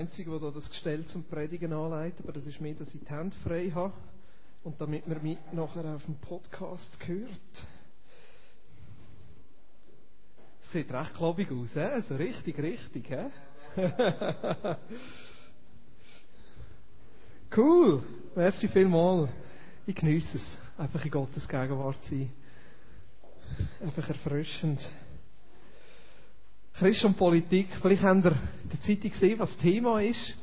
Einzige, der das Gestell zum Predigen anleitet, aber das ist mehr, dass ich die Hände frei habe und damit man mich nachher auf dem Podcast hört. Sieht recht klobig aus, he? also richtig, richtig. He? cool, merci vielmals. Ich genieße es, einfach in Gottes Gegenwart zu sein. Einfach erfrischend. Christ und Politik. Vielleicht habt ihr in der Zeitung gesehen, was das Thema ist.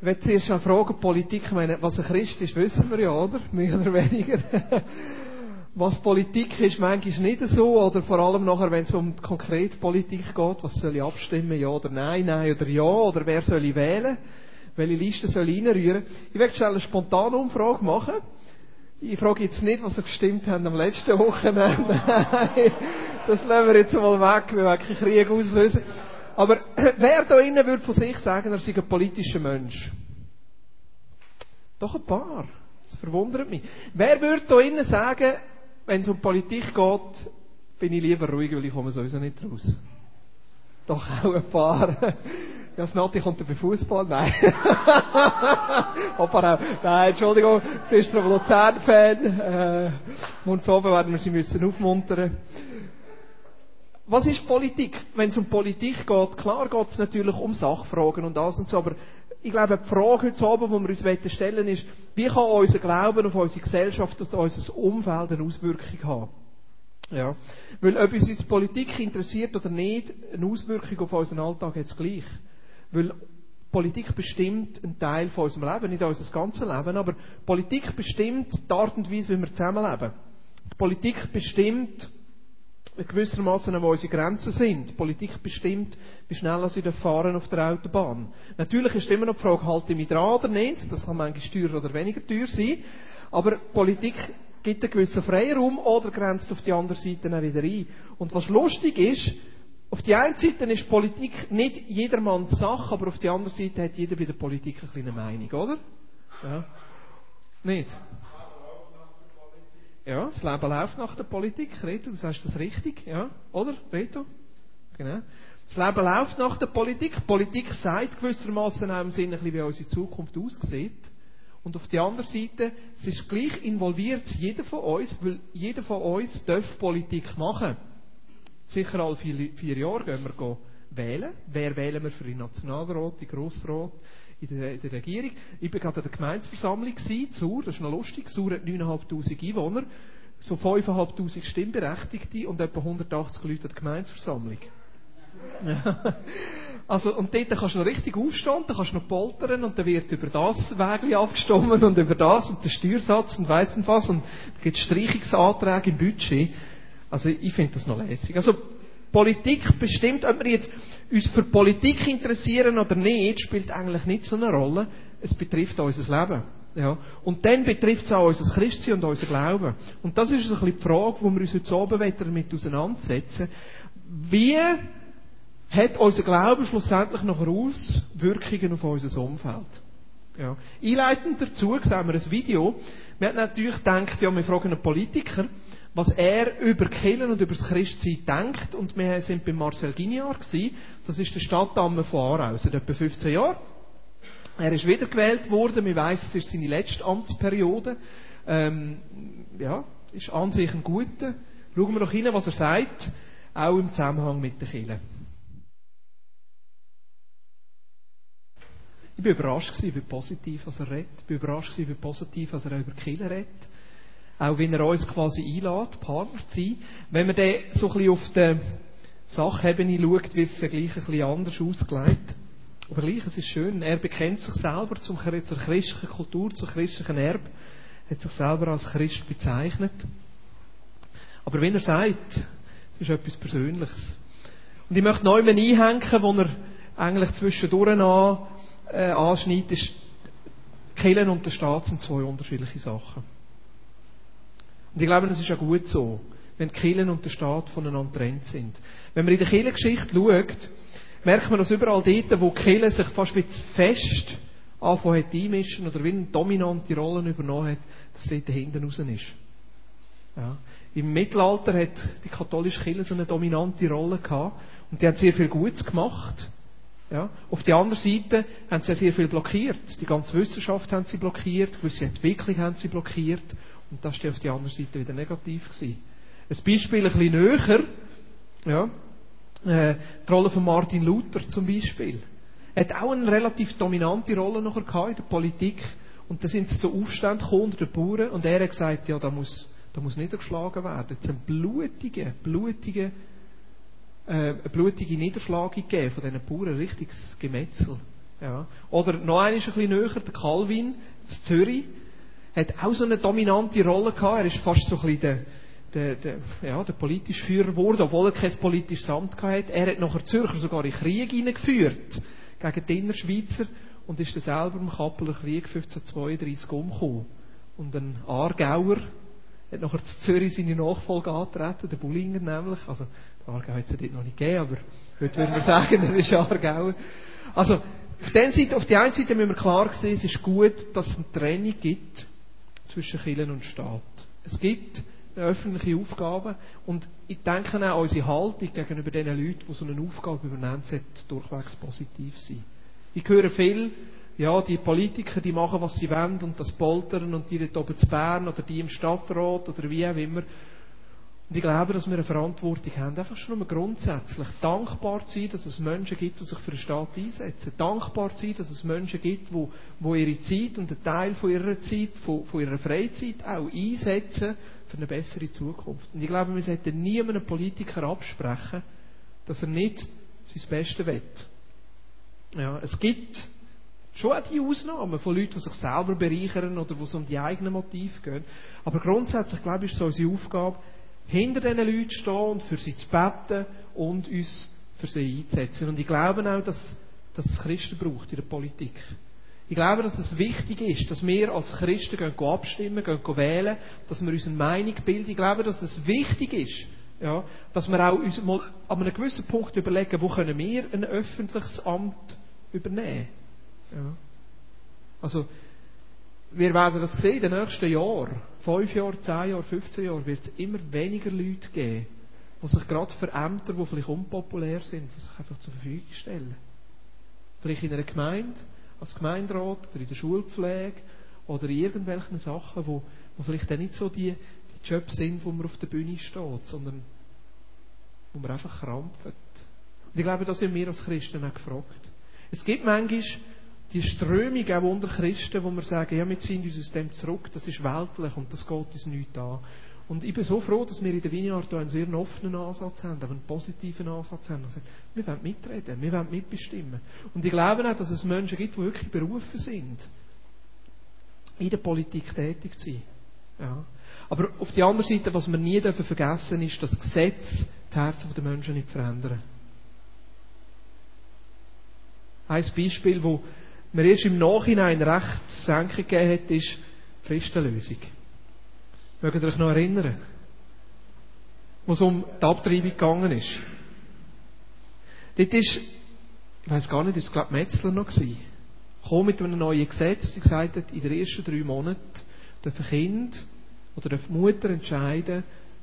Ich werde zuerst mal fragen, Politik, ich meine, was ein Christ ist, wissen wir ja, oder? Mehr oder weniger. was Politik ist, manchmal nicht so, oder vor allem nachher, wenn es um konkrete Politik geht, was soll ich abstimmen, ja oder nein, nein oder ja, oder wer soll ich wählen? Welche Liste soll ich reinrühren? Ich werde schnell eine spontane Umfrage machen. Ich frage jetzt nicht, was ihr gestimmt habt am letzten Wochenende. Das lassen wir jetzt mal weg, wir wollen keinen Krieg auslösen. Aber wer da innen würde von sich sagen, er sei ein politischer Mensch? Doch ein paar. Das verwundert mich. Wer würde da innen sagen, wenn es um Politik geht, bin ich lieber ruhig, weil ich komme sowieso nicht raus? Doch auch ein paar. Ja, das Nati kommt bei Fußball? Nein. Auch. Nein, Entschuldigung, sie ist ein Luzern-Fan. Äh, und so werden wir sie müssen aufmuntern. Was ist Politik? Wenn es um Politik geht, klar geht es natürlich um Sachfragen und alles und so, aber ich glaube, die Frage heute Abend, die wir uns stellen ist, wie kann unser Glauben auf unsere Gesellschaft und unser Umfeld eine Auswirkung haben? Ja. Weil ob uns die Politik interessiert oder nicht, eine Auswirkung auf unseren Alltag hat es gleich. Weil Politik bestimmt einen Teil von unserem Leben, nicht unser ganzes Leben, aber Politik bestimmt die Art und Weise, wie wir zusammenleben. Die Politik bestimmt gewissermaßen, wo unsere Grenzen sind. Politik bestimmt, wie schnell sie fahren auf der Autobahn. Natürlich ist immer noch die Frage, halte ich mich dran oder nicht? Das kann manchmal teurer oder weniger teuer sein. Aber Politik gibt einen gewissen Freiraum oder grenzt auf die andere Seite dann wieder ein. Und was lustig ist, auf die einen Seite ist Politik nicht jedermanns Sache, aber auf die andere Seite hat jeder bei der Politik eine kleine Meinung, oder? Ja. Nicht? Ja, das Leben läuft nach der Politik. Reto, du sagst das richtig, ja? Oder, Reto? Genau. Das Leben läuft nach der Politik. Die Politik sagt gewissermaßen auch im Sinne, wie unsere Zukunft aussieht. Und auf der anderen Seite, es ist gleich involviert jeder von uns, weil jeder von uns darf Politik machen. Sicher alle vier, vier Jahre gehen wir wählen. Wer wählen wir für den Nationalrat, den Grossrat, in der, in der Regierung? Ich war gerade an der Gemeindeversammlung, Zur, das ist noch lustig. Zur hat 9'500 Einwohner, so 5'500 Stimmberechtigte und etwa 180 Leute an der Gemeindeversammlung. Also, und dort kannst du noch richtig aufstehen, dann kannst du noch poltern und dann wird über das Wägli abgestimmt und über das und den Steuersatz und weiss nicht was und da gibt es Streichungsanträge im Budget. Also ich finde das noch lässig. Also Politik bestimmt, ob wir jetzt uns für Politik interessieren oder nicht, spielt eigentlich nicht so eine Rolle. Es betrifft unser Leben. Ja. Und dann betrifft es auch unser Christsein und unser Glauben. Und das ist ein bisschen die Frage, wo wir uns heute Abend damit auseinandersetzen. Wie hat unser Glauben schlussendlich noch Auswirkungen auf unser Umfeld? Ja. Einleitend dazu sehen wir ein Video. Wir haben natürlich gedacht, ja, wir fragen einen Politiker was er über Killen und über das Christsein denkt. Und wir sind bei Marcel Guignard gewesen. Das ist der Stadtdame von Aarau, seit etwa 15 Jahren. Er ist wiedergewählt worden. Wir weiss, es ist seine letzte Amtsperiode. Ähm, ja, ist an sich ein guter. Schauen wir doch hin, was er sagt, auch im Zusammenhang mit den Killen. Ich bin überrascht wie positiv was er redet. Ich bin überrascht wie positiv was er über Killen redet auch wenn er uns quasi einlädt, Partner zu sein. Wenn man dann so ein bisschen auf der Sachebene schaut, wird es ja gleich ein bisschen anders ausgelegt. Aber gleich, es ist schön. Er bekennt sich selber zum, zur christlichen Kultur, zum christlichen Erbe, hat sich selber als Christ bezeichnet. Aber wenn er sagt, es ist etwas Persönliches. Und ich möchte neu einhängen, wo er eigentlich zwischendurch an, äh, anschneidet, ist, Killen und der Staat sind zwei unterschiedliche Sachen. Und ich glaube, das ist ja gut so, wenn die Kirchen und der Staat voneinander getrennt sind. Wenn man in der Kirchengeschichte schaut, merkt man, dass überall dort, wo die Kirche sich fast wie fest anfangen hat einmischen oder wie eine dominante Rolle übernommen hat, dass dort hinten raus ist. Ja. Im Mittelalter hat die katholische Kirche so eine dominante Rolle gehabt und die hat sehr viel Gutes gemacht. Ja. Auf der anderen Seite haben sie sehr viel blockiert. Die ganze Wissenschaft haben sie blockiert, gewisse Entwicklung haben sie blockiert. Und das war auf der anderen Seite wieder negativ. Gewesen. Ein Beispiel ein bisschen näher, ja, äh, die Rolle von Martin Luther zum Beispiel. Er hat auch eine relativ dominante Rolle noch in der Politik. Und da sind sie zu Aufständen gekommen unter den Bauern und er hat gesagt, ja, da muss, da muss niedergeschlagen werden. Es sind blutige, blutige äh, eine blutige Niederschlagung gegeben von diesen Bauern, richtiges Gemetzel. Ja. Oder noch ein bisschen näher, der Calvin in Zürich, hat auch so eine dominante Rolle gehabt. Er ist fast so ein bisschen der, der, der, ja, der politische Führer geworden, obwohl er kein politisches Amt hatte. Er hat nachher Zürcher sogar in Krieg hineingeführt gegen die Innerschweizer und ist dann selber im Kappeler Krieg 1532 umgekommen. Und ein Aargauer hat nachher zu Zürich seine Nachfolge antreten, der Bullinger nämlich. Also, Aargau hat es ja dort noch nicht gegeben, aber heute würden wir sagen, er ist Aargauer. Also, auf, Seite, auf der einen Seite müssen wir klar sehen, es ist gut, dass es eine Trennung gibt zwischen Kirchen und Staat. Es gibt eine öffentliche Aufgabe und ich denke auch, unsere Haltung gegenüber den Leuten, die so eine Aufgabe übernehmen, sollte durchwegs positiv sein. Ich höre viel, ja, die Politiker, die machen, was sie wollen und das poltern und die dort oben zu Bern oder die im Stadtrat oder wie auch immer. Und ich glaube, dass wir eine Verantwortung haben, einfach schon mal grundsätzlich dankbar zu sein, dass es Menschen gibt, die sich für den Staat einsetzen. Dankbar zu sein, dass es Menschen gibt, die, die ihre Zeit und einen Teil von ihrer Zeit, von, von ihrer Freizeit auch einsetzen für eine bessere Zukunft. Und ich glaube, wir sollten nie einem Politiker absprechen, dass er nicht sein Bestes will. Ja, es gibt schon auch die Ausnahmen von Leuten, die sich selber bereichern oder wo es um die eigenen Motive geht. Aber grundsätzlich, glaube ich, ist es unsere Aufgabe, hinter diesen Leuten stehen und für sie zu beten und uns für sie einzusetzen. Und ich glaube auch, dass, dass es Christen braucht in der Politik. Ich glaube, dass es wichtig ist, dass wir als Christen gehen, abstimmen, gehen wählen, dass wir unsere Meinung bilden. Ich glaube, dass es wichtig ist, ja, dass wir auch uns mal an einem gewissen Punkt überlegen, wo können wir ein öffentliches Amt übernehmen. Ja. Also, wir werden das sehen in den nächsten Jahren. Fünf Jahre, zehn Jahre, 15 Jahre wird es immer weniger Leute geben, die sich gerade für Ämter, die vielleicht unpopulär sind, die sich einfach zur Verfügung stellen. Vielleicht in einer Gemeinde, als Gemeinderat oder in der Schulpflege oder in irgendwelchen Sachen, wo, wo vielleicht dann nicht so die, die Jobs sind, wo man auf der Bühne steht, sondern wo man einfach krampft. Und ich glaube, da sind wir als Christen auch gefragt. Es gibt manchmal die Strömung auch unter Christen, wo wir sagen, ja, wir ziehen uns aus dem zurück, das ist weltlich und das geht uns nicht an. Und ich bin so froh, dass wir in der Vineyard einen sehr offenen Ansatz haben, einen positiven Ansatz haben. Also, wir wollen mitreden, wir wollen mitbestimmen. Und ich glaube auch, dass es Menschen gibt, die wirklich berufen sind, in der Politik tätig zu sein. Ja. Aber auf der anderen Seite, was wir nie dürfen vergessen ist, dass Gesetz die Herzen der Menschen nicht verändern. Ein Beispiel, wo mir erst im Nachhinein recht Senkung gegeben hat, ist Fristenlösung. Mögt ihr euch noch erinnern? Wo es um die Abtreibung gegangen ist. Dort ist, ich weiß gar nicht, ist es glaube Metzler noch gewesen, Kommt mit einem neuen Gesetz, wo sie gesagt hat, in den ersten drei Monaten dürfen Kind oder die Mutter entscheiden,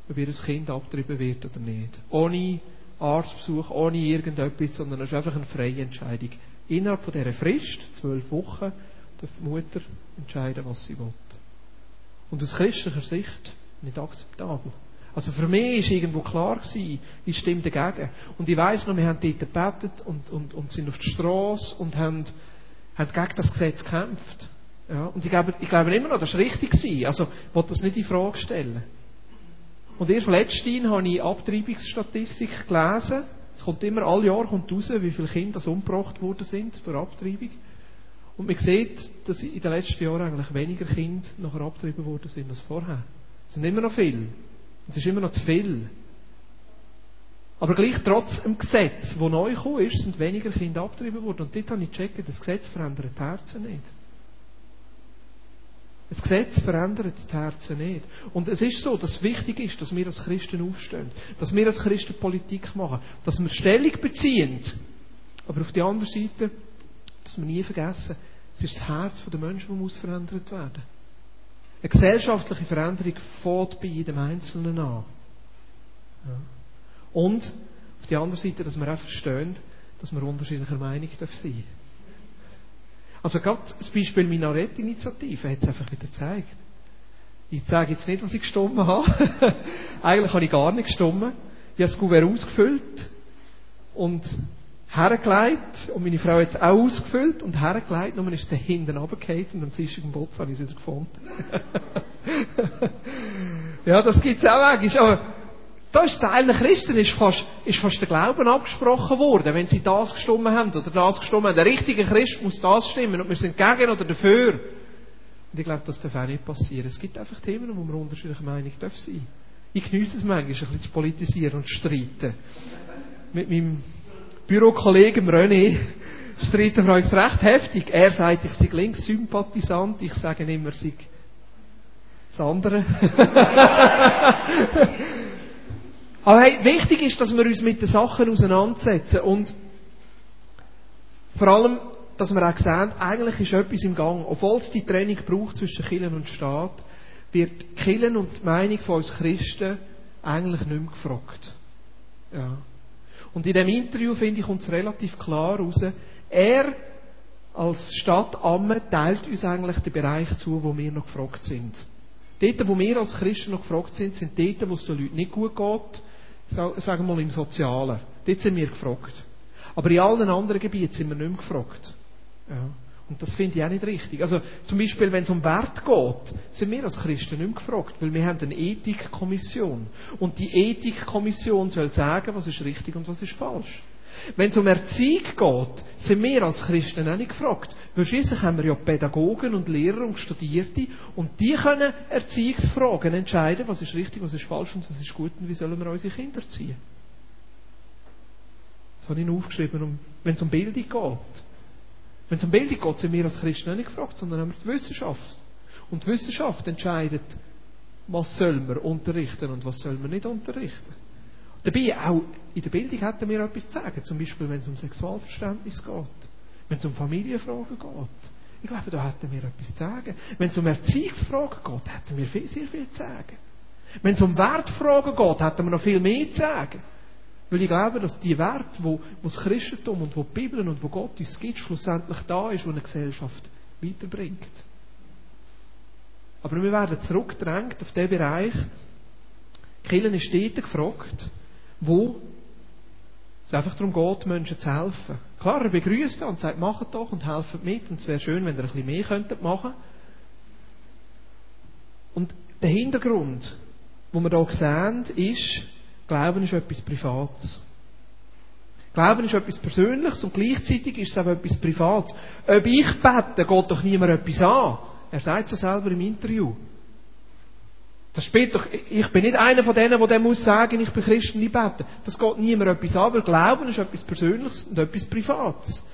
ob ihr Kind abtreiben wird oder nicht. Ohne Arztbesuch, ohne irgendetwas, sondern es ist einfach eine freie Entscheidung. Innerhalb von dieser Frist, zwölf Wochen, darf die Mutter entscheiden, was sie will. Und aus christlicher Sicht nicht akzeptabel. Also für mich war irgendwo klar, gewesen, ich stimme dagegen. Und ich weiss noch, wir haben dort gebetet und, und, und sind auf die Straße und haben, haben gegen das Gesetz gekämpft. Ja, und ich glaube, ich glaube immer noch, das war richtig. Gewesen. Also ich wollte das nicht in Frage stellen. Und erst letztens habe ich Abtreibungsstatistik gelesen es kommt immer, alle Jahre kommt raus, wie viele Kinder umgebracht worden sind durch Abtreibung. Und man sieht, dass in den letzten Jahren eigentlich weniger Kinder nachher abgetrieben worden sind als vorher. Es sind immer noch viele. Es ist immer noch zu viel. Aber gleich trotz dem Gesetz, das neu gekommen ist, sind weniger Kinder abgetrieben worden. Und dort habe ich gecheckt, das Gesetz verändert die Herzen nicht. Das Gesetz verändert die Herzen nicht. Und es ist so, dass es wichtig ist, dass wir als Christen aufstehen, dass wir als Christen Politik machen, dass wir Stellung beziehen. Aber auf der anderen Seite, dass wir nie vergessen, es ist das Herz der Menschen, das muss verändert werden. Eine gesellschaftliche Veränderung fängt bei jedem Einzelnen an. Und auf der anderen Seite, dass wir auch verstehen, dass wir unterschiedlicher Meinung sein dürfen. Also gerade das Beispiel Minarett-Initiative hat es einfach wieder gezeigt. Ich sage jetzt nicht, was ich gestimmt habe. Eigentlich habe ich gar nicht gestimmt. Ich habe das Kuvert ausgefüllt und hergelegt. Und meine Frau hat es auch ausgefüllt und hergelegt. Nur ist es dann hinten runtergefallen und am Dienstag im habe ich es wieder gefunden. ja, das gibt es auch eigentlich. Aber da ist Teil der Christen ist fast, ist fast der Glauben abgesprochen worden, wenn sie das gestimmt haben oder das gestimmt haben. Der richtige Christ muss das stimmen und wir sind gegen oder dafür. Und ich glaube, das darf auch nicht passieren. Es gibt einfach Themen, wo wir unterschiedliche Meinung sein dürfen. Ich genieße es manchmal, ein bisschen zu politisieren und zu streiten. Mit meinem Bürokollegen René streiten wir uns recht heftig. Er sagt, ich sei Linkssympathisant, ich sage immer, ich sei das andere. Aber hey, wichtig ist, dass wir uns mit den Sachen auseinandersetzen und vor allem, dass wir auch sehen, eigentlich ist etwas im Gang. Obwohl es die Trennung braucht zwischen Kirchen und Staat, wird Kirchen und die Meinung von uns Christen eigentlich nicht mehr gefragt. Ja. Und in dem Interview, finde ich, es relativ klar raus, er als Stadt Amme teilt uns eigentlich den Bereich zu, wo wir noch gefragt sind. Dort, wo wir als Christen noch gefragt sind, sind dort, wo es den Leuten nicht gut geht, sagen wir mal im Sozialen. Dort sind wir gefragt. Aber in allen anderen Gebieten sind wir nicht mehr gefragt. Ja. Und das finde ich auch nicht richtig. Also, zum Beispiel, wenn es um Wert geht, sind wir als Christen nicht mehr gefragt, weil wir haben eine Ethikkommission. Und die Ethikkommission soll sagen, was ist richtig und was ist falsch. Wenn es um Erziehung geht, sind wir als Christen auch nicht gefragt. Weil schließlich haben wir ja Pädagogen und Lehrer und Studierte und die können Erziehungsfragen entscheiden, was ist richtig, was ist falsch und was ist gut und wie sollen wir unsere Kinder erziehen. Das habe ich aufgeschrieben, wenn es um Bildung geht. Wenn es um Bildung geht, sind wir als Christen nicht gefragt, sondern haben wir die Wissenschaft. Und die Wissenschaft entscheidet, was soll man unterrichten und was soll man nicht unterrichten. Dabei, auch in der Bildung hätten wir etwas zu sagen. Zum Beispiel, wenn es um Sexualverständnis geht. Wenn es um Familienfragen geht. Ich glaube, da hätten wir etwas zu sagen. Wenn es um Erziehungsfragen geht, hätten wir viel, sehr viel zu sagen. Wenn es um Wertfragen geht, hätten wir noch viel mehr zu sagen. Weil ich glaube, dass die Werte, wo, wo das Christentum und wo die Bibel und wo Gott uns gibt, schlussendlich da ist, wo eine Gesellschaft weiterbringt. Aber wir werden zurückgedrängt auf den Bereich, Killen ist dort gefragt, wo es einfach darum geht, Menschen zu helfen. Klar, er begrüßt und sagt, macht doch und helft mit. Und es wäre schön, wenn ihr ein bisschen mehr könntet machen. Und der Hintergrund, wo wir hier sehen, ist, Glauben ist etwas Privates. Glauben ist etwas Persönliches und gleichzeitig ist es auch etwas Privates. Ob ich bete, geht doch niemand etwas an. Er sagt es ja selber im Interview. Das spielt doch, ich bin nicht einer von denen, der muss sagen, ich bin Christen, ich bete. Das geht niemand etwas an, weil Glauben ist etwas Persönliches und etwas Privates.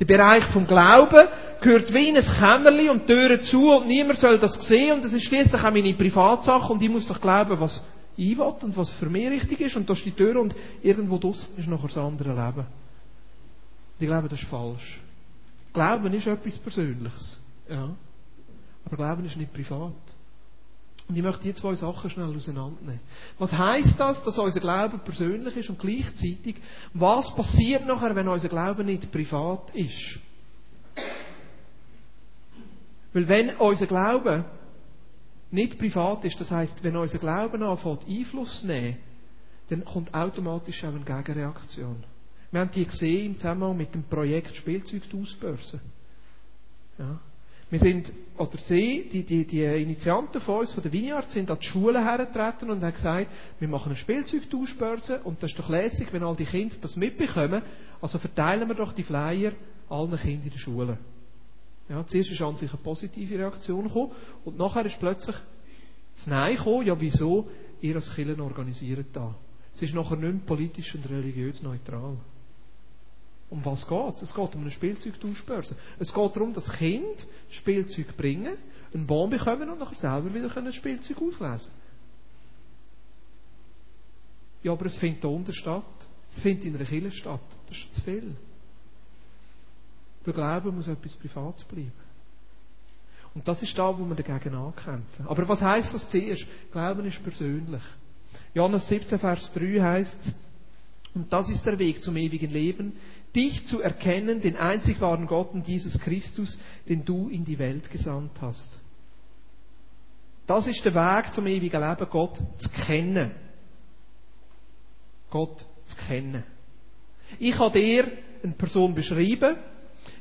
Der Bereich vom Glauben gehört wie in ein Kämmerli und Türen zu und niemand soll das sehen und das ist schließlich auch meine Privatsache und ich muss doch glauben, was ich will und was für mich richtig ist und da ist die Tür und irgendwo draussen ist noch das andere Leben. Ich glaube, das ist falsch. Glauben ist etwas Persönliches. Ja. Aber Glauben ist nicht privat. Und ich möchte die zwei Sachen schnell auseinandernehmen. Was heißt das, dass unser Glaube persönlich ist und gleichzeitig, was passiert nachher, wenn unser Glaube nicht privat ist? Weil wenn unser Glaube nicht privat ist, das heißt, wenn unser Glaube anfängt Einfluss zu nehmen, dann kommt automatisch auch eine Gegenreaktion. Wir haben die gesehen im Zusammenhang mit dem Projekt Spielzeugtauschbörse. Ja. Wir sind, oder sie, die, die, die Initianten von uns, von der Vineyard, sind an die Schulen hergetreten und haben gesagt, wir machen eine Spielzeugtauschbörse und das ist doch lässig, wenn all die Kinder das mitbekommen, also verteilen wir doch die Flyer allen Kindern in den Schulen. Ja, zuerst ist an sich eine positive Reaktion gekommen und nachher ist plötzlich das Nein gekommen, ja wieso, ihr als Kirchen organisiert da. Es ist nachher nicht mehr politisch und religiös neutral. Um was geht es? Geht um eine Spielzeugtauschbörse. Es geht darum, dass Kinder Spielzeug bringen, einen Baum bekommen und nachher selber wieder ein Spielzeug auslesen Ja, aber es findet hier unter statt. Es findet in einer Kirche statt. Das ist zu viel. Der Glaube muss etwas Privates bleiben. Und das ist da, wo wir dagegen ankämpfen. Aber was heißt das zuerst? Glauben ist persönlich. Johannes 17, Vers 3 heißt, Und das ist der Weg zum ewigen Leben, dich zu erkennen, den einzig wahren Gott und Jesus Christus, den du in die Welt gesandt hast. Das ist der Weg zum ewigen Leben, Gott zu kennen. Gott zu kennen. Ich kann dir eine Person beschreiben,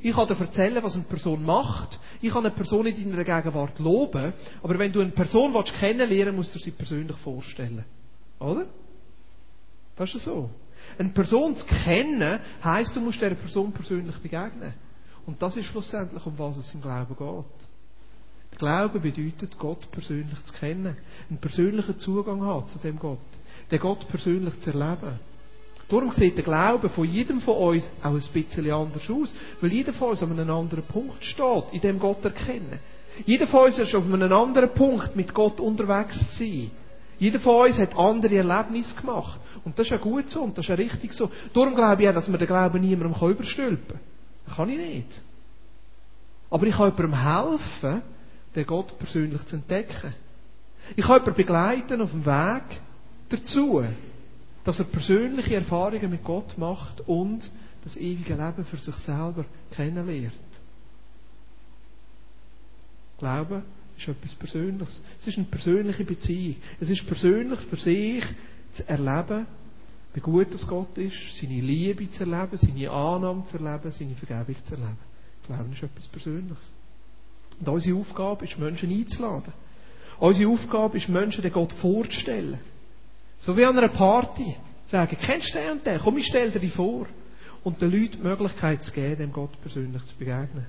ich kann dir erzählen, was eine Person macht, ich kann eine Person in deiner Gegenwart loben, aber wenn du eine Person willst, kennenlernen musst du sie persönlich vorstellen. Oder? Das ist so. Eine Person zu kennen, heisst, du musst dieser Person persönlich begegnen. Und das ist schlussendlich, um was es im Glauben geht. Der Glaube bedeutet, Gott persönlich zu kennen, einen persönlichen Zugang haben zu dem Gott, den Gott persönlich zu erleben. Darum sieht der Glaube von jedem von uns auch ein bisschen anders aus, weil jeder von uns an einem anderen Punkt steht, in dem Gott erkennen. Jeder von uns ist auf einem anderen Punkt, mit Gott unterwegs zu sein. Jeder von uns hat andere Erlebnisse gemacht. Und das ist ja gut so und das ist ja richtig so. Darum glaube ich auch, dass man den Glauben niemandem überstülpen kann. Das kann ich nicht. Aber ich kann jemandem helfen, den Gott persönlich zu entdecken. Ich kann jemanden begleiten auf dem Weg dazu, dass er persönliche Erfahrungen mit Gott macht und das ewige Leben für sich selber kennenlernt. Glauben ist etwas Persönliches. Es ist eine persönliche Beziehung. Es ist persönlich für sich zu erleben, wie gut das Gott ist, seine Liebe zu erleben, seine Annahme zu erleben, seine Vergebung zu erleben. Glauben ist etwas Persönliches. Und unsere Aufgabe ist, Menschen einzuladen. Unsere Aufgabe ist, Menschen den Gott vorzustellen. So wie an einer Party. Sagen, kennst du den und den? Komm, ich stell dir die vor. Und den Leuten die Möglichkeit zu geben, dem Gott persönlich zu begegnen.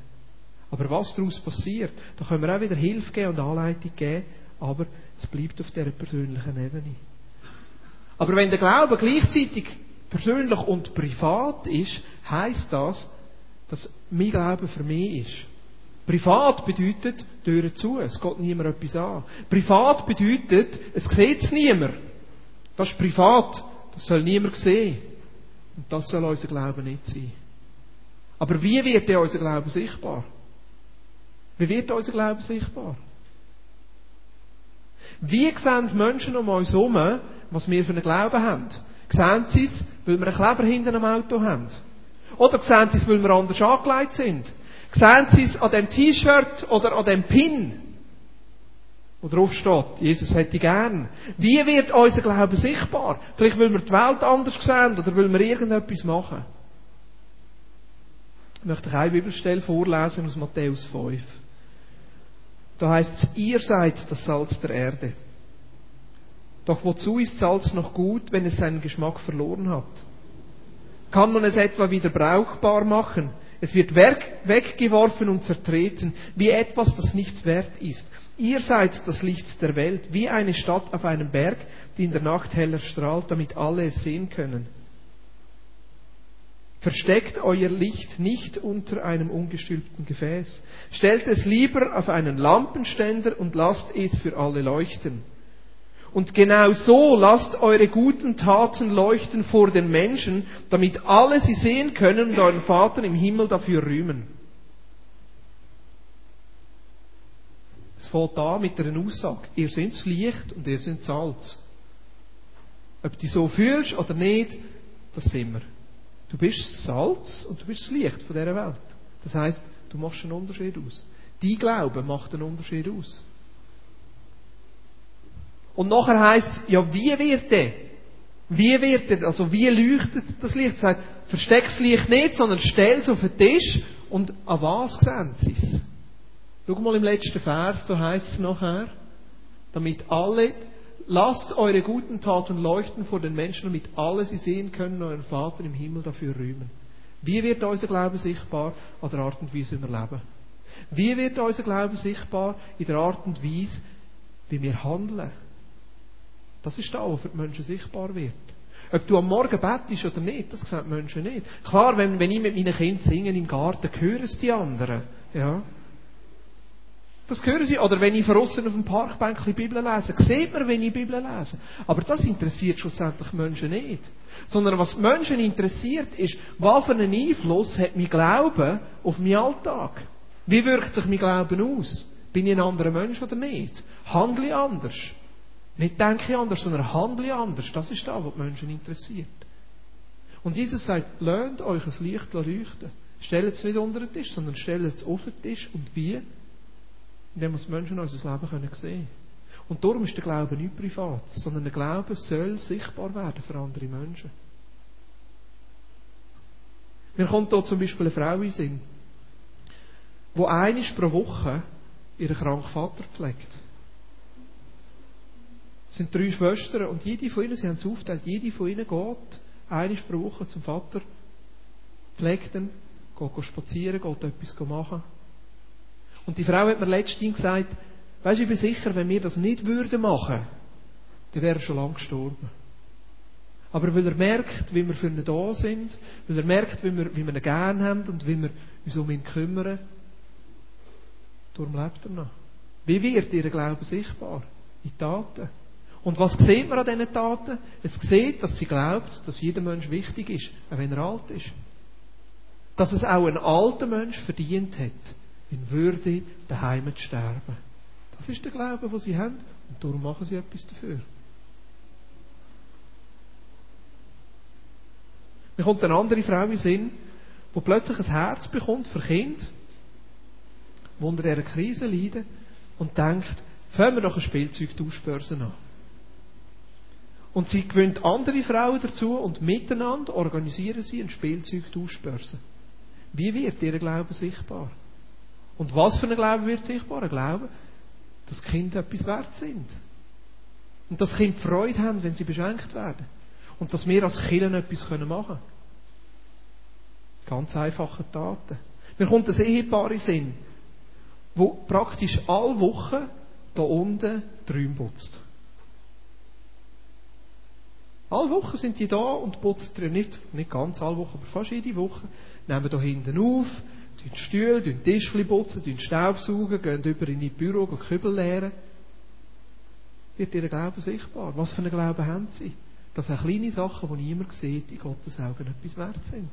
Aber was daraus passiert, da können wir auch wieder Hilfe geben und Anleitung geben, aber es bleibt auf dieser persönlichen Ebene. Aber wenn der Glaube gleichzeitig persönlich und privat ist, heißt das, dass mein Glaube für mich ist. Privat bedeutet Türen zu, es geht niemand etwas an. Privat bedeutet, es sieht es niemand. Das ist privat, das soll niemand sehen. Und das soll unser Glaube nicht sein. Aber wie wird denn unser Glaube sichtbar? Wie wird unser Glaube sichtbar? Wie sehen Menschen um uns herum, was wir für einen Glauben haben? Sehen sie es, weil wir einen Kleber hinter einem Auto haben? Oder sehen sie es, weil wir anders angelegt sind? Sehen Sie es an dem T-Shirt oder an dem Pin, wo drauf steht, Jesus hätte gern. Wie wird unser Glaube sichtbar? Vielleicht, weil wir die Welt anders sehen oder weil wir irgendetwas machen. Ich möchte eine Bibelstelle vorlesen aus Matthäus 5. Da heißt es, ihr seid das Salz der Erde. Doch wozu ist Salz noch gut, wenn es seinen Geschmack verloren hat? Kann man es etwa wieder brauchbar machen? Es wird weggeworfen und zertreten, wie etwas, das nichts wert ist. Ihr seid das Licht der Welt, wie eine Stadt auf einem Berg, die in der Nacht heller strahlt, damit alle es sehen können. Versteckt euer Licht nicht unter einem ungestülpten Gefäß. Stellt es lieber auf einen Lampenständer und lasst es für alle leuchten. Und genau so lasst eure guten Taten leuchten vor den Menschen, damit alle sie sehen können und euren Vater im Himmel dafür rühmen. Es fängt an mit einer Aussage. Ihr seid das Licht und ihr seid Salz. Ob du so fühlst oder nicht, das sind wir. Du bist das Salz und du bist das Licht von dieser Welt. Das heißt, du machst einen Unterschied aus. Dein Glaube macht einen Unterschied aus. Und nachher heißt es, ja, wie wird der? Wie wird der? Also, wie leuchtet das Licht? Sagt, versteck das Licht nicht, sondern stell es auf den Tisch und an was sehen sie es? Schau mal im letzten Vers, da heißt es nachher, damit alle, lasst eure guten Taten leuchten vor den Menschen, damit alle sie sehen können euren Vater im Himmel dafür rühmen. Wie wird unser Glaube sichtbar? An der Art und Weise, wie wir leben. Wie wird unser Glaube sichtbar? In der Art und Weise, wie wir handeln. Das ist da, wo für die Menschen sichtbar wird. Ob du am Morgen bettest oder nicht, das sehen die Menschen nicht. Klar, wenn, wenn ich mit meinen Kindern singe im Garten, hören es die anderen. Ja. Das hören sie. Oder wenn ich draussen auf dem Parkbank die Bibel lese, sieht man, wenn ich Bibel lese. Aber das interessiert schlussendlich Menschen nicht. Sondern was Menschen interessiert, ist, was für einen Einfluss hat mein Glauben auf meinen Alltag? Wie wirkt sich mein Glauben aus? Bin ich ein anderer Mensch oder nicht? Handle ich anders? Nicht denke ich anders, sondern handle anders. Das ist das, was die Menschen interessiert. Und Jesus sagt, lernt euch ein Licht leuchten. Stellt es nicht unter den Tisch, sondern stellt es auf den Tisch. Und wie? Indem uns Menschen unser Leben können sehen Und darum ist der Glaube nicht privat, sondern der Glaube soll sichtbar werden für andere Menschen. Mir kommt hier zum Beispiel eine Frau in Sinn, die einisch pro Woche ihren kranken Vater pflegt. Es sind drei Schwestern und jede von ihnen, sie haben es aufgeteilt, jede von ihnen geht einisch pro Woche zum Vater, pflegt ihn, geht spazieren, geht etwas machen. Und die Frau hat mir letztens gesagt, weisst, ich bin sicher, wenn wir das nicht würden machen, dann wäre er schon lange gestorben. Aber weil er merkt, wie wir für ihn da sind, weil er merkt, wie wir, wie wir ihn gern haben und wie wir uns um ihn kümmern, darum lebt er noch. Wie wird ihr Glaube sichtbar? In Taten. Und was sieht man an diesen Taten? Es sieht, dass sie glaubt, dass jeder Mensch wichtig ist, auch wenn er alt ist. Dass es auch ein alter Mensch verdient hat, in Würde daheim zu sterben. Das ist der Glaube, den sie haben. Und darum machen sie etwas dafür. Mir kommt eine andere Frau in Sinn, die plötzlich ein Herz bekommt für Kind, die unter dieser Krise leiden und denkt, fangen wir doch eine Spielzeugtauschbörse an. Und sie gewöhnt andere Frauen dazu und miteinander organisieren sie eine Spielzeugtauschbörse. Wie wird ihr Glaube sichtbar? Und was für ein Glaube wird sichtbar? Ein Glaube, dass Kinder etwas wert sind. Und dass Kinder Freude haben, wenn sie beschenkt werden. Und dass wir als Kinder etwas machen können. Ganz einfache Taten. Mir kommt ein Ehepaar in Sinn, wo praktisch alle Wochen da unten Träume putzt. Alle Wochen sind die da und putzen nicht, nicht ganz alle Wochen, aber fast jede Woche. Nehmen da hinten auf, tun Stühle, tun Tischchen putzen, tun Staubsaugen, gehen über in die Büro, gehen Kübel leeren. Wird ihr Glauben sichtbar? Was für einen Glauben haben sie? Dass auch kleine Sachen, die niemand sieht, in Gottes Augen etwas wert sind.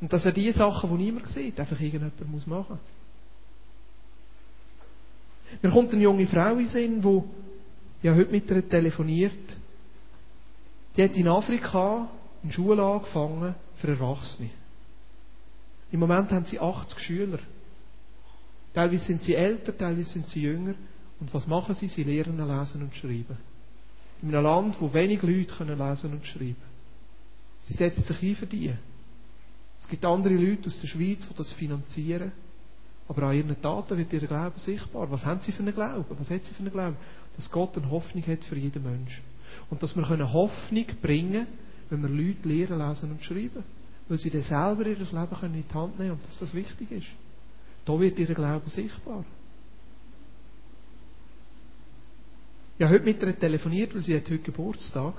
Und dass er die Sachen, die niemand sieht, einfach irgendjemand muss machen. Mir kommt eine junge Frau in Sinn, die ja heute mit ihr telefoniert die hat in Afrika eine Schule angefangen für Erwachsene. Im Moment haben sie 80 Schüler. Teilweise sind sie älter, teilweise sind sie jünger. Und was machen sie? Sie lernen lesen und schreiben. In einem Land, wo wenig Leute können lesen und schreiben. Sie setzen sich ein für die. Es gibt andere Leute aus der Schweiz, die das finanzieren. Aber an ihren Taten wird ihr Glauben sichtbar. Was haben sie für einen Glauben? Was hat sie für einen Glauben? Dass Gott eine Hoffnung hat für jeden Menschen. Und dass wir Hoffnung bringen können, wenn wir Leute lehren, lesen und schreiben. Weil sie dann selber ihr Leben in die Hand nehmen und dass das wichtig ist. Da wird ihr Glaube sichtbar. Ich habe heute mit ihr telefoniert, weil sie hat heute Geburtstag.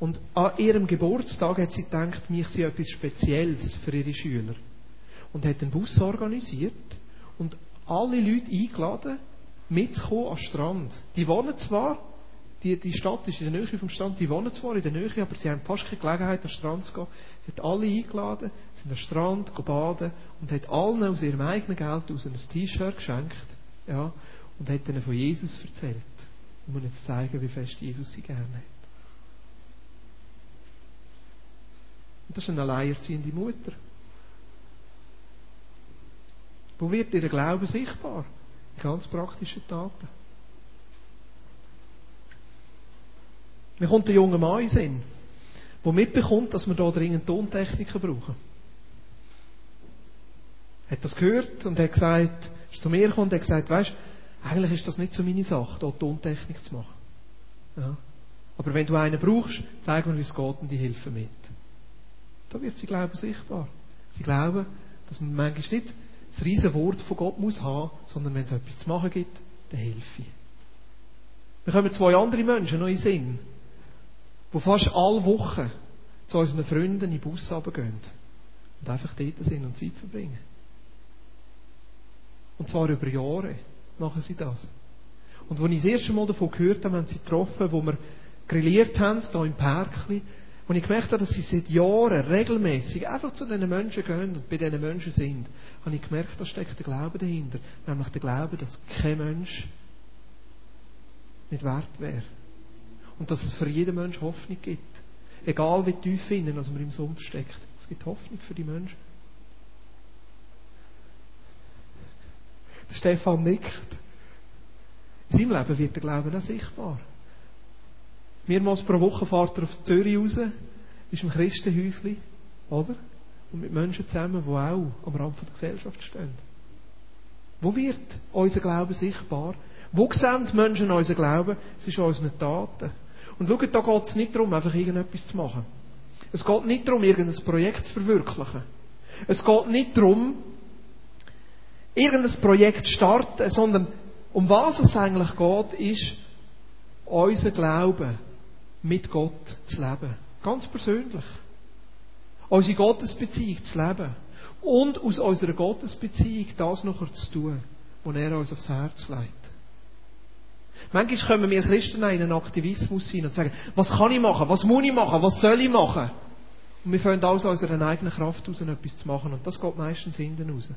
Und an ihrem Geburtstag hat sie gedacht, mich sei etwas Spezielles für ihre Schüler. Und hat einen Bus organisiert und alle Leute eingeladen, mitzukommen am Strand. Die wohnen zwar die, die Stadt ist in der Nähe vom Strand, die wohnen zwar in der Nähe, aber sie haben fast keine Gelegenheit, an den Strand zu gehen. Hat alle eingeladen, sind am Strand baden und hat allen aus ihrem eigenen Geld aus ein T-Shirt geschenkt, ja, und hat ihnen von Jesus erzählt, um ihnen zu zeigen, wie fest Jesus sie gerne hat. Und das ist eine alleinerziehende Mutter. Wo wird ihr Glaube sichtbar? In ganz praktischen Taten. Mir kommt ein junger Mann in Sinn, der mitbekommt, dass wir hier dringend Tontechniker brauchen. Er Hat das gehört und hat gesagt, ist zu mir gekommen und hat gesagt, weißt, eigentlich ist das nicht so meine Sache, hier Tontechnik zu machen. Ja. Aber wenn du einen brauchst, zeig mir, wie es geht und die Hilfe mit. Da wird sie glauben sichtbar. Sie glauben, dass man manchmal nicht das riesige Wort von Gott muss haben, sondern wenn es etwas zu machen gibt, dann helfe ich. Wir kommen zwei andere Menschen noch in den Sinn die fast alle Wochen zu unseren Freunden in den Bus runtergehen und einfach dort sind und Zeit verbringen. Und zwar über Jahre machen sie das. Und als ich das erste Mal davon gehört habe, haben sie getroffen, wo wir grilliert haben, hier im Parkli, und ich gemerkt habe, dass sie seit Jahren regelmäßig einfach zu diesen Menschen gehen und bei diesen Menschen sind, habe ich gemerkt, da steckt der Glaube dahinter. Nämlich der Glaube, dass kein Mensch nicht wert wäre und dass es für jeden Menschen Hoffnung gibt. Egal wie tief innen, was man im Sumpf steckt. Es gibt Hoffnung für die Menschen. Der Stefan nickt. In seinem Leben wird der Glaube auch sichtbar. Mehrmals pro Woche fährt er auf Zürich raus, ist im Christenhäuschen, oder? Und mit Menschen zusammen, die auch am Rand der Gesellschaft stehen. Wo wird unser Glaube sichtbar? Wo sehen die Menschen unseren Glauben? Es ist an unseren Taten. Und schaut, da geht es nicht darum, einfach irgendetwas zu machen. Es geht nicht darum, irgendein Projekt zu verwirklichen. Es geht nicht darum, irgendein Projekt zu starten, sondern um was es eigentlich geht, ist, unser Glauben mit Gott zu leben. Ganz persönlich. Unsere Gottesbeziehung zu leben. Und aus unserer Gottesbeziehung das noch zu tun, was er uns aufs Herz legt. Manchmal kommen wir Christen in einen Aktivismus hinein und sagen, was kann ich machen, was muss ich machen, was soll ich machen? Und wir fangen aus unserer eigenen Kraft heraus etwas zu machen. Und das geht meistens hinten raus.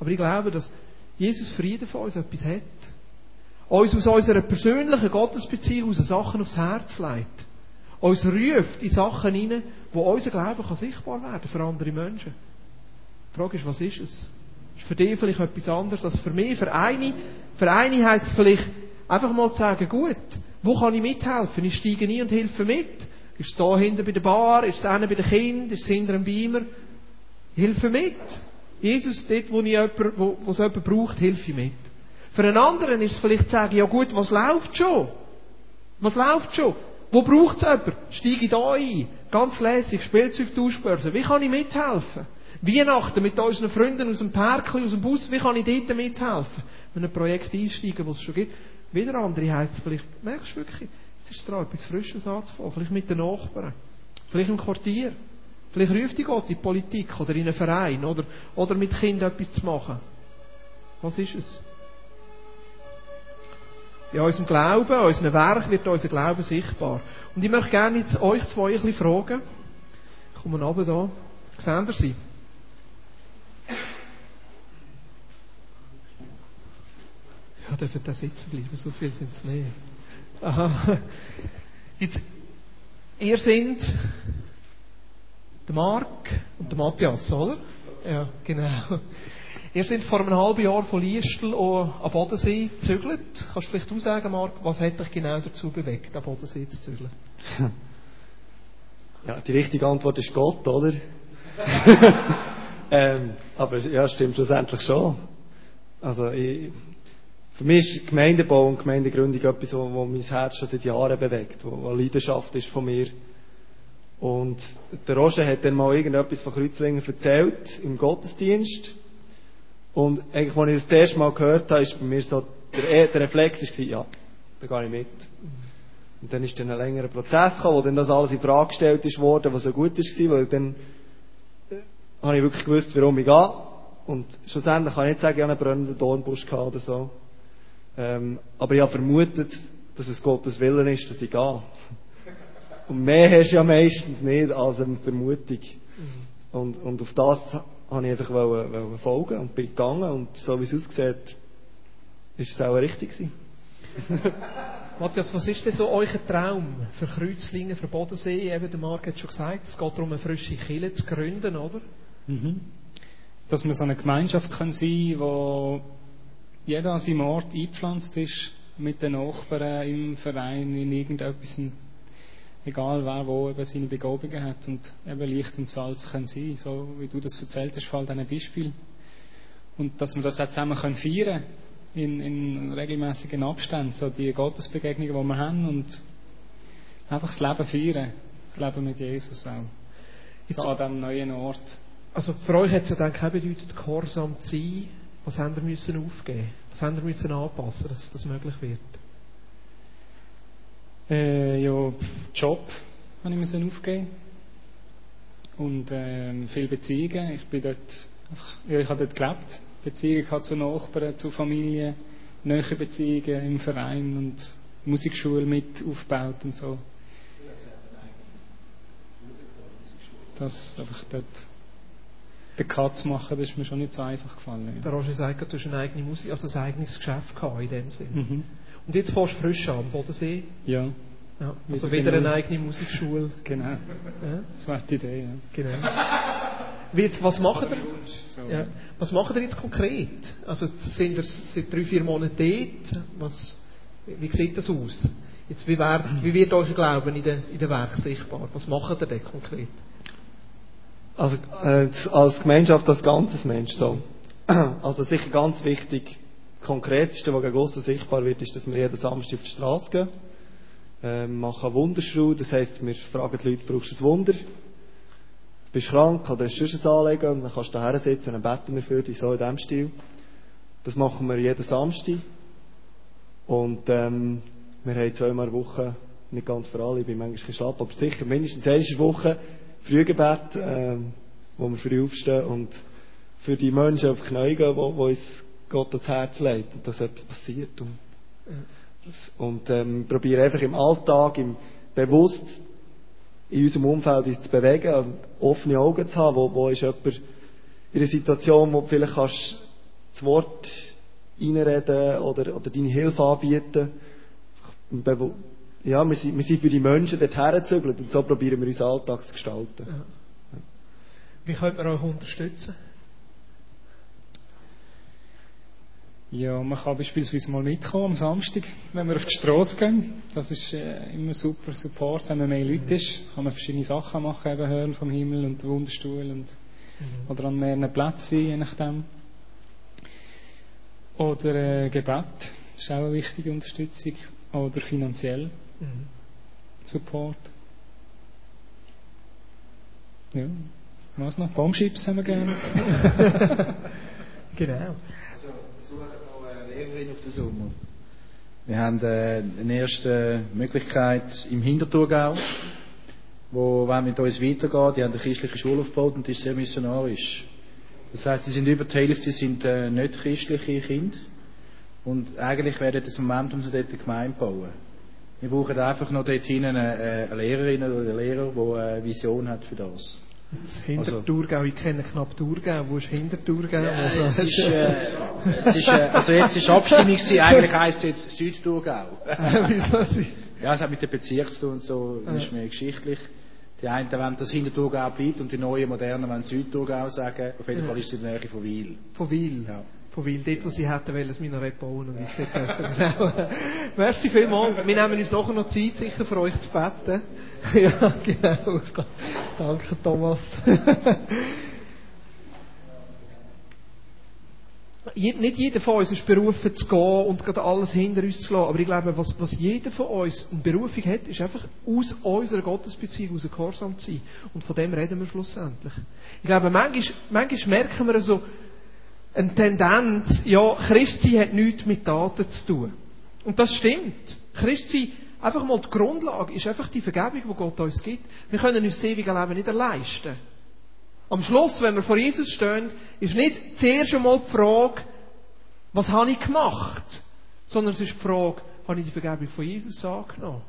Aber ich glaube, dass Jesus Frieden von uns etwas hat. Uns aus unserer persönlichen Gottesbeziehung aus Sachen aufs Herz legt. Uns ruft in Sachen hinein, wo unser Glauben kann sichtbar werden für andere Menschen. Die Frage ist, was ist es? Ist für dich vielleicht etwas anderes als für mich? Für eine, für eine heisst es vielleicht, einfach mal zu sagen, gut, wo kann ich mithelfen? Ich steige ein und helfe mit. Ist es da hinten bei der Bar? Ist es hinten bei den Kindern? Ist es hinter einem Beamer? Ich helfe mit. Jesus, dort, wo, ich jemand, wo, wo es jemand braucht, helfe ich mit. Für einen anderen ist es vielleicht zu sagen, ja gut, was läuft schon? Was läuft schon? Wo braucht es jemand? Steige da ein? Ganz lässig, Spielzeugtauschbörse. Wie kann ich mithelfen? Weihnachten mit unseren Freunden aus dem Park, aus dem Bus, wie kann ich dort mithelfen? Wenn ein Projekt einsteigen, das es schon gibt. Wieder andere heisst es vielleicht, merkst du wirklich, jetzt ist es dran, etwas Frisches anzufangen. Vielleicht mit den Nachbarn. Vielleicht im Quartier. Vielleicht ruft dich Gott in die Politik oder in einen Verein oder, oder mit Kindern etwas zu machen. Was ist es? In unserem Glauben, in unserem Werk wird unser Glauben sichtbar. Und ich möchte gerne jetzt euch zwei ein bisschen fragen. Ich komme runter da. Seht ihr sie? Ja, dürfen da sitzen bleiben, so viel sind es nicht. Aha. Jetzt, ihr sind der Marc und der Matthias, oder? Ja, genau. Ihr seid vor einem halben Jahr von Liestel an Bodensee gezügelt. Kannst du vielleicht du sagen, Marc, was hat dich genau dazu bewegt, an Bodensee zu zügeln? Ja, die richtige Antwort ist Gott, oder? ähm, aber ja, stimmt schlussendlich schon. Also ich, für mich ist Gemeindebau und Gemeindegründung etwas, wo mein Herz schon seit Jahren bewegt, wo eine Leidenschaft ist von mir. Und der Roger hat dann mal irgendetwas von Kreuzlingen erzählt im Gottesdienst. Und eigentlich, als ich das, das erste Mal gehört habe, ist bei mir so der, der Reflex war, ja, da gehe ich mit. Und dann ist dann ein längerer Prozess gekommen, wo dann das alles in Frage gestellt ist worden, was so gut war, weil dann äh, habe ich wirklich gewusst, warum ich gehe. Und schlussendlich kann ich nicht sagen, ich habe einen brennenden Dornbusch gehabt oder so. Ähm, aber ich habe vermutet, dass es Gottes Willen ist, dass ich gehe. Und mehr hast du ja meistens nicht als eine Vermutung. Und, und auf das habe ich einfach wollen, wollen folgen und bin gegangen. Und so wie es aussieht, ist es auch richtig gewesen. Matthias, was ist denn so euer Traum für Kreuzlingen, für Bodensee? Eben, der Marc hat schon gesagt, es geht darum, eine frische Kille zu gründen, oder? Mhm. Dass wir so eine Gemeinschaft können sein wo jeder an seinem Ort eingepflanzt ist, mit den Nachbarn im Verein, in irgendetwas, egal wer wo eben seine Begabungen hat und eben Licht und Salz können sein, so wie du das erzählt hast, fall ein Beispiel. Und dass wir das auch zusammen können feiern in, in regelmäßigen Abständen, so die Gottesbegegnungen, die wir haben und einfach das Leben feiern, das Leben mit Jesus auch. So an diesem neuen Ort. Also für euch hat es ja dann keine bedeutet, gehorsam zu sein. Was haben wir müssen aufgeben? Was haben wir müssen anpassen, dass das möglich wird? Äh, ja, Job habe ich müssen aufgeben und ähm, viele Beziehungen. Ich bin dort, ja, ich habe dort gelebt, Beziehungen gehabt zu Nachbarn, zu Familie, neue Beziehungen im Verein und Musikschule mit aufgebaut und so. Das einfach dort den Cut zu machen, das ist mir schon nicht so einfach gefallen. Der Roger sagt, du hast eine eigene Musik, also ein eigenes Geschäft gehabt in dem Sinn. Mhm. Und jetzt fährst du frisch an, am Bodensee. Ja. Ja, also wieder eine eigene Musikschule. Genau. Ja, Das wäre die Idee, ja. genau. Wie jetzt, was macht ihr? Ja. Was macht ihr jetzt konkret? Also sind ihr seit drei, vier Monaten dort. Was, wie sieht das aus? Jetzt, wie, wird, wie wird euer Glauben in den, in den Werk sichtbar? Was macht ihr denn konkret? Also äh, als Gemeinschaft, als ganzes Mensch so. Also sicher ganz wichtig, das Konkreteste, was gegen aussen sichtbar wird, ist, dass wir jeden Samstag auf die Straße gehen. Äh, machen eine Wunderschule, das heisst, wir fragen die Leute, brauchst du ein Wunder? Bist krank oder hast du sonst ein Anliegen? Und dann kannst du da sitzen und dann beten wir für dich, so in diesem Stil. Das machen wir jeden Samstag. Und ähm, wir haben zweimal Woche, nicht ganz für alle, ich bin manchmal schlapp, aber sicher mindestens der Woche Frühgebet, ähm, wo wir früh aufstehen und für die Menschen auf die Knie gehen, wo, wo uns Gott ans Herz legt und dass etwas passiert. Und, das, und ähm, probieren einfach im Alltag, im bewusst in unserem Umfeld uns zu bewegen, also offene Augen zu haben, wo, wo ist jemand in einer Situation, wo du vielleicht kannst das Wort reinreden oder, oder deine Hilfe anbieten. Ja, wir sind, wir sind für die Menschen dort hergezügelt und so probieren wir unseren Alltag zu gestalten. Wie könnt ihr euch unterstützen? Ja, man kann beispielsweise mal mitkommen am Samstag, wenn wir auf die Straße gehen. Das ist äh, immer super Support, wenn man mehr Leute ist. Kann man verschiedene Sachen machen, eben hören vom Himmel und der Wunderstuhl und, oder an mehreren Plätzen sein, je nachdem. Oder äh, Gebet ist auch eine wichtige Unterstützung. Oder finanziell Mhm. Support. Ja, was noch? Bombschips haben wir gerne. Genau. Also, wir suchen noch eine Lehrerin auf den Sommer. Wir haben äh, eine erste Möglichkeit im Hinterthurgau, wo wenn mit uns weitergeht, die haben eine christliche Schule aufgebaut und die ist sehr missionarisch. Das heißt, sie sind über die Hälfte sind äh, nicht christliche Kinder und eigentlich wäre das ein Moment, um sie dort eine Gemeinde zu bauen. Wir brauchen einfach noch dort hinten eine, äh, eine Lehrerin oder einen Lehrer, der eine Vision hat für das. Das Hinterthurgau, ich kenne knapp Thurgau. Wo ist Hinterthurgau? Also, es ist, äh, es ist, äh, also jetzt ist Abstimmung gewesen, eigentlich heisst es jetzt Südthurgau. Sie? Ja, es hat mit dem Bezirk zu tun und so, das ist mehr geschichtlich. Die einen wollen das Hinterthurgau bleibt und die neuen Modernen wollen Südthurgau sagen. Auf jeden Fall ist es in der Nähe von Wiel. Von Wil. Ja. Von Wil, dort, wo sie hätten wollen, das Minarett bauen und ich gesagt hätte, genau. Merci vielmals. Wir nehmen uns nachher noch Zeit, sicher für euch zu beten. ja, genau. Danke, Thomas. Nicht jeder von uns ist berufen zu gehen und gerade alles hinter uns zu lassen. Aber ich glaube, was, was jeder von uns eine Berufung hat, ist einfach aus unserer Gottesbeziehung, aus Gehorsam zu sein. Und von dem reden wir schlussendlich. Ich glaube, manchmal, manchmal merken wir so eine Tendenz, ja, Christsein hat nichts mit Taten zu tun. Und das stimmt. Christsein, einfach mal die Grundlage, ist einfach die Vergebung, die Gott uns gibt. Wir können uns das ewige Leben nicht leisten. Am Schluss, wenn wir vor Jesus stehen, ist nicht zuerst einmal die Frage, was habe ich gemacht? Sondern es ist die Frage, habe ich die Vergebung von Jesus angenommen?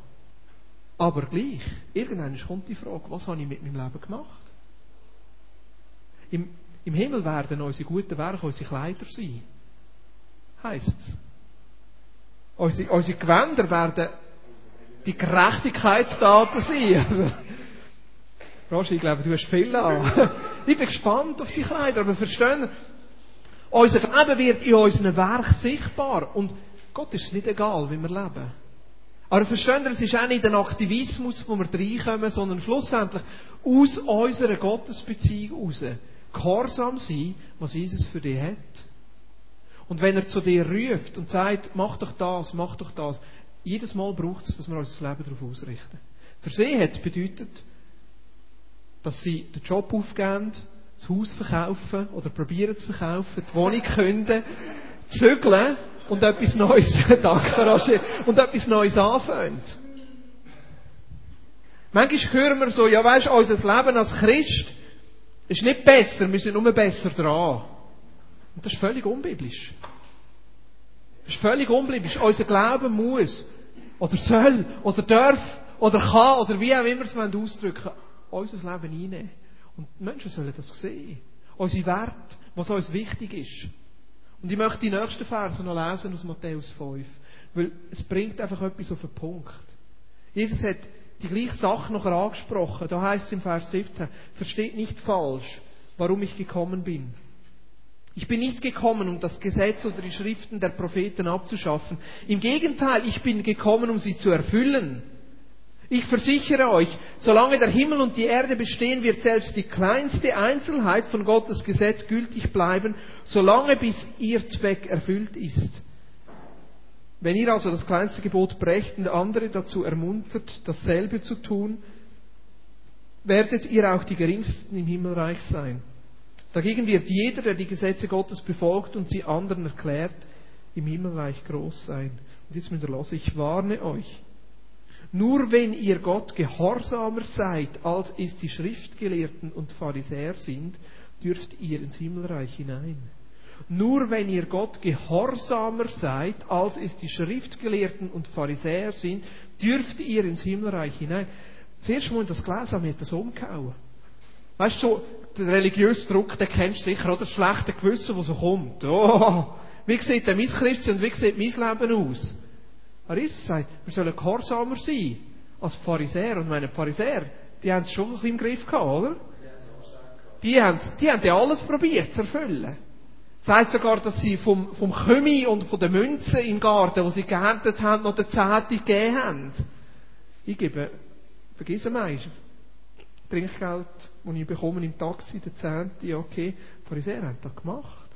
Aber gleich, irgendwann kommt die Frage, was habe ich mit meinem Leben gemacht? Im, im Himmel werden unsere guten Werke unsere Kleider sein. Heißt es. Unsere, unsere Gewänder werden die Gerechtigkeitstaten sein. Also, Roger, ich glaube, du hast viel an. Ich bin gespannt auf die Kleider, aber verstehen, unser Leben wird in unserem Werk sichtbar. Und Gott ist es nicht egal, wie wir leben. Aber verstehen es ist auch nicht ein Aktivismus, wo wir reinkommen, sondern schlussendlich aus unserer Gottesbeziehung heraus gehorsam sein, was Jesus für dich hat. Und wenn er zu dir ruft und sagt, mach doch das, mach doch das, jedes Mal braucht es, dass wir unser Leben darauf ausrichten. Für sie hat es bedeutet, dass sie den Job aufgeben, das Haus verkaufen oder probieren zu verkaufen, die Wohnung künden, zügeln und etwas Neues, danke Roger, und etwas Neues anfangen. Manchmal hören wir so, ja weisst, unser Leben als Christ ist nicht besser, wir sind nur besser dran. Und das ist völlig unbiblisch. Das ist völlig unbiblisch. Unser Glauben muss, oder soll, oder darf, oder kann, oder wie auch immer es ausdrücken unser Leben einnehmen. Und die Menschen sollen das sehen. Unsere Werte, was uns wichtig ist. Und ich möchte die nächsten Verse noch lesen aus Matthäus 5. Weil es bringt einfach etwas auf den Punkt. Jesus hat die gleiche Sache noch angesprochen. Da heißt es im Vers 17, versteht nicht falsch, warum ich gekommen bin. Ich bin nicht gekommen, um das Gesetz oder die Schriften der Propheten abzuschaffen. Im Gegenteil, ich bin gekommen, um sie zu erfüllen. Ich versichere euch, solange der Himmel und die Erde bestehen, wird selbst die kleinste Einzelheit von Gottes Gesetz gültig bleiben, solange bis ihr Zweck erfüllt ist. Wenn ihr also das kleinste Gebot brecht und andere dazu ermuntert, dasselbe zu tun, werdet ihr auch die geringsten im Himmelreich sein. Dagegen wird jeder, der die Gesetze Gottes befolgt und sie anderen erklärt, im Himmelreich groß sein. Und jetzt müsst ihr hören, ich warne euch. Nur wenn ihr Gott gehorsamer seid, als es die Schriftgelehrten und Pharisäer sind, dürft ihr ins Himmelreich hinein. Nur wenn ihr Gott gehorsamer seid, als es die Schriftgelehrten und Pharisäer sind, dürft ihr ins Himmelreich hinein. Zuerst mal das gelesen haben, hat das umgehauen. Weißt du, so, der religiöse Druck, den kennst du sicher, oder? Das schlechte Gewissen, das so kommt. Oh, wie sieht denn mein Christsein und wie sieht mein Leben aus? Aber Jesus sagt, wir sollen gehorsamer sein als Pharisäer. Und meine Pharisäer, die haben es schon ein bisschen im Griff gehabt, oder? Die haben, die haben ja alles probiert zu erfüllen. Heißt sogar, dass sie vom, vom Kümi und von den Münzen im Garten, die sie geerntet haben, noch den Zehnte gegeben haben. Ich gebe, vergiss einmal, Trinkgeld, das ich bekomme im Taxi, der Zehnte, ja okay, Pharisäer haben das gemacht.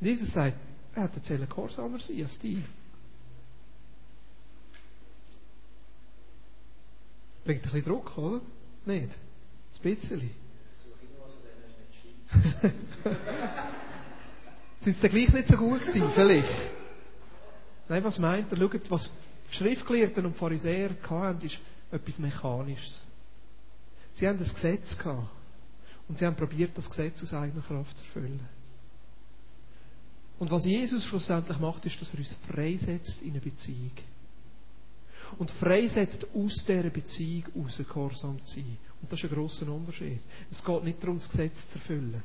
Und Jesus sagt, er hat erzählt, gehorsamer sein als die. Bringt ein bisschen Druck, oder? Nicht? Ein bisschen. Sind sie dann gleich nicht so gut gewesen? Vielleicht. Nein, was meint er? Schaut, was die Schriftgelehrten und Pharisäer hatten, ist etwas Mechanisches. Sie haben das Gesetz gehabt. Und sie haben probiert, das Gesetz aus eigener Kraft zu erfüllen. Und was Jesus schlussendlich macht, ist, dass er uns freisetzt in eine Beziehung. Und freisetzt aus dieser Beziehung aus, gehorsam zu sein. Und das ist ein grosser Unterschied. Es geht nicht darum, das Gesetz zu erfüllen.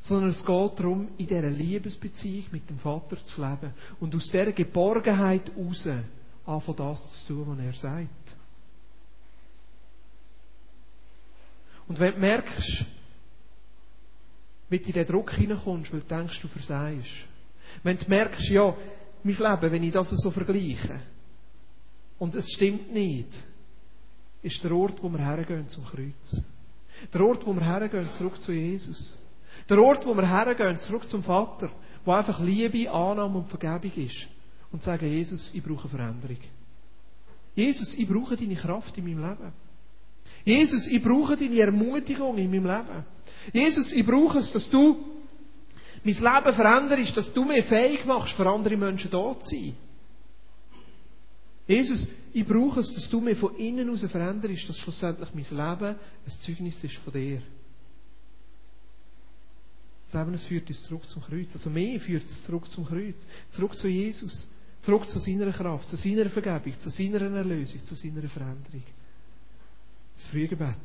Sondern es geht darum, in dieser Liebesbeziehung mit dem Vater zu leben. Und aus dieser Geborgenheit heraus anfangen das zu tun, was er sagt. Und wenn du merkst, wie du in den Druck hineinkommst, weil du denkst, du versagst. Wenn du merkst, ja, mein Leben, wenn ich das so vergleiche, und es stimmt nicht, ist der Ort, wo wir hergehen zum Kreuz. Der Ort, wo wir hergehen, zurück zu Jesus. Der Ort, wo wir hergehen, zurück zum Vater, wo einfach Liebe, Annahme und Vergebung ist. Und sagen, Jesus, ich brauche Veränderung. Jesus, ich brauche deine Kraft in meinem Leben. Jesus, ich brauche deine Ermutigung in meinem Leben. Jesus, ich brauche es, dass du mein Leben veränderst, dass du mir fähig machst, für andere Menschen da zu sein. Jesus, ich brauche es, dass du mir von innen aus veränderst, dass schlussendlich mein Leben ein Zeugnis ist von dir. Leben, führt uns zurück zum Kreuz. Also mehr führt es zurück zum Kreuz. Zurück zu Jesus. Zurück zu seiner Kraft, zu seiner Vergebung, zu seiner Erlösung, zu seiner Veränderung. Das Frühgebet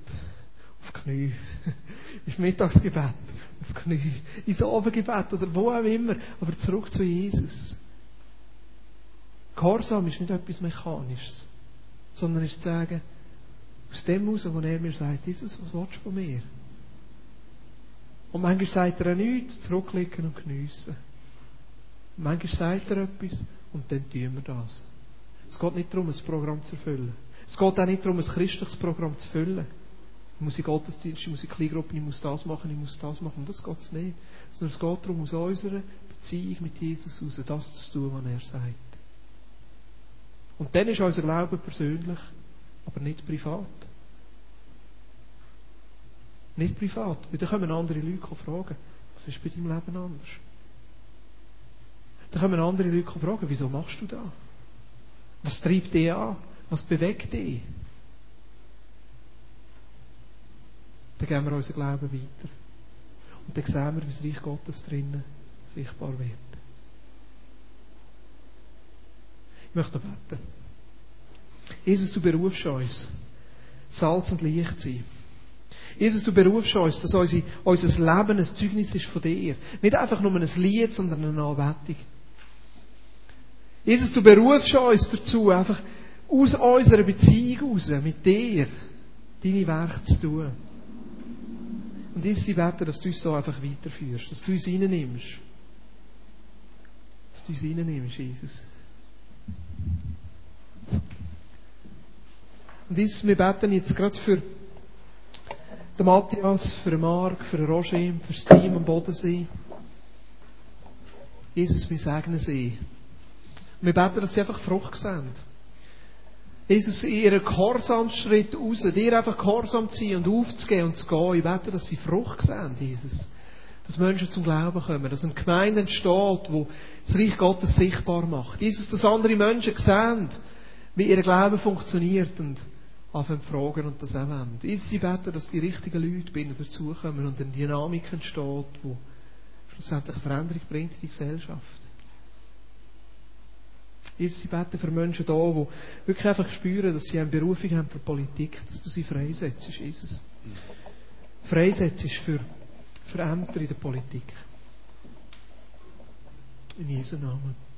auf Knie. Ins Mittagsgebet, auf Knie. Ins Abendgebet oder wo auch immer. Aber zurück zu Jesus. Gehorsam ist nicht etwas Mechanisches, sondern ist zu sagen, aus dem heraus, wo er mir sagt, Jesus, was willst du von mir? Und manchmal sagt er auch nichts, zurücklegen und geniessen. Und manchmal sagt er etwas und dann tun wir das. Es geht nicht darum, ein Programm zu erfüllen. Es geht auch nicht darum, ein christliches Programm zu füllen. Ich muss in Gottesdienst, ich muss in Kleingruppen, ich muss das machen, ich muss das machen. Das geht es nicht. Sondern es geht darum, aus unserer Beziehung mit Jesus heraus das zu tun, was er sagt. Und dann ist unser Glaube persönlich, aber nicht privat. Nicht privat. Weil dann kommen andere Leute fragen, was ist bei deinem Leben anders? Dann kommen andere Leute fragen, wieso machst du das? Was treibt dich an? Was bewegt dich? dann geben wir unseren Glauben weiter. Und dann sehen wir, wie das Reich Gottes drinnen sichtbar wird. Ich möchte beten. Jesus, du berufst uns, Salz und Licht zu sein. Jesus, du berufst uns, dass unser, unser Leben ein Zeugnis ist von dir. Nicht einfach nur ein Lied, sondern eine Anbetung. Jesus, du berufst uns dazu, einfach aus unserer Beziehung raus, mit dir, deine Werke zu tun. Und Jesus, ich bete, dass du uns so einfach weiterführst, dass du uns reinnimmst. Dass du uns reinnimmst, Jesus. Und Jesus, wir beten jetzt gerade für den Matthias, für den Marc, für den Roger, für das Team am Bodensee. Jesus, wir segnen sie. Wir beten, dass sie einfach Frucht sehen. Jesus, in ihren Gehorsamsschritt raus, dir einfach gehorsam zu sein und aufzugehen und zu gehen. Ich bete, dass sie Frucht sehen, Jesus. Dass Menschen zum Glauben kommen, dass eine Gemeinde entsteht, wo das Reich Gottes sichtbar macht. Jesus, dass andere Menschen sehen, wie ihr Glauben funktioniert und anfangen fragen und das auch wollen. Ich bete, dass die richtigen Leute bei ihnen dazukommen und eine Dynamik entsteht, die schlussendlich eine Veränderung bringt in die Gesellschaft. Jesus, ich bete für Menschen da, die wirklich einfach spüren, dass sie eine Berufung haben für Politik, dass du sie freisetzt, Jesus. Freisetzt für, für Ämter in der Politik. In Jesu Namen.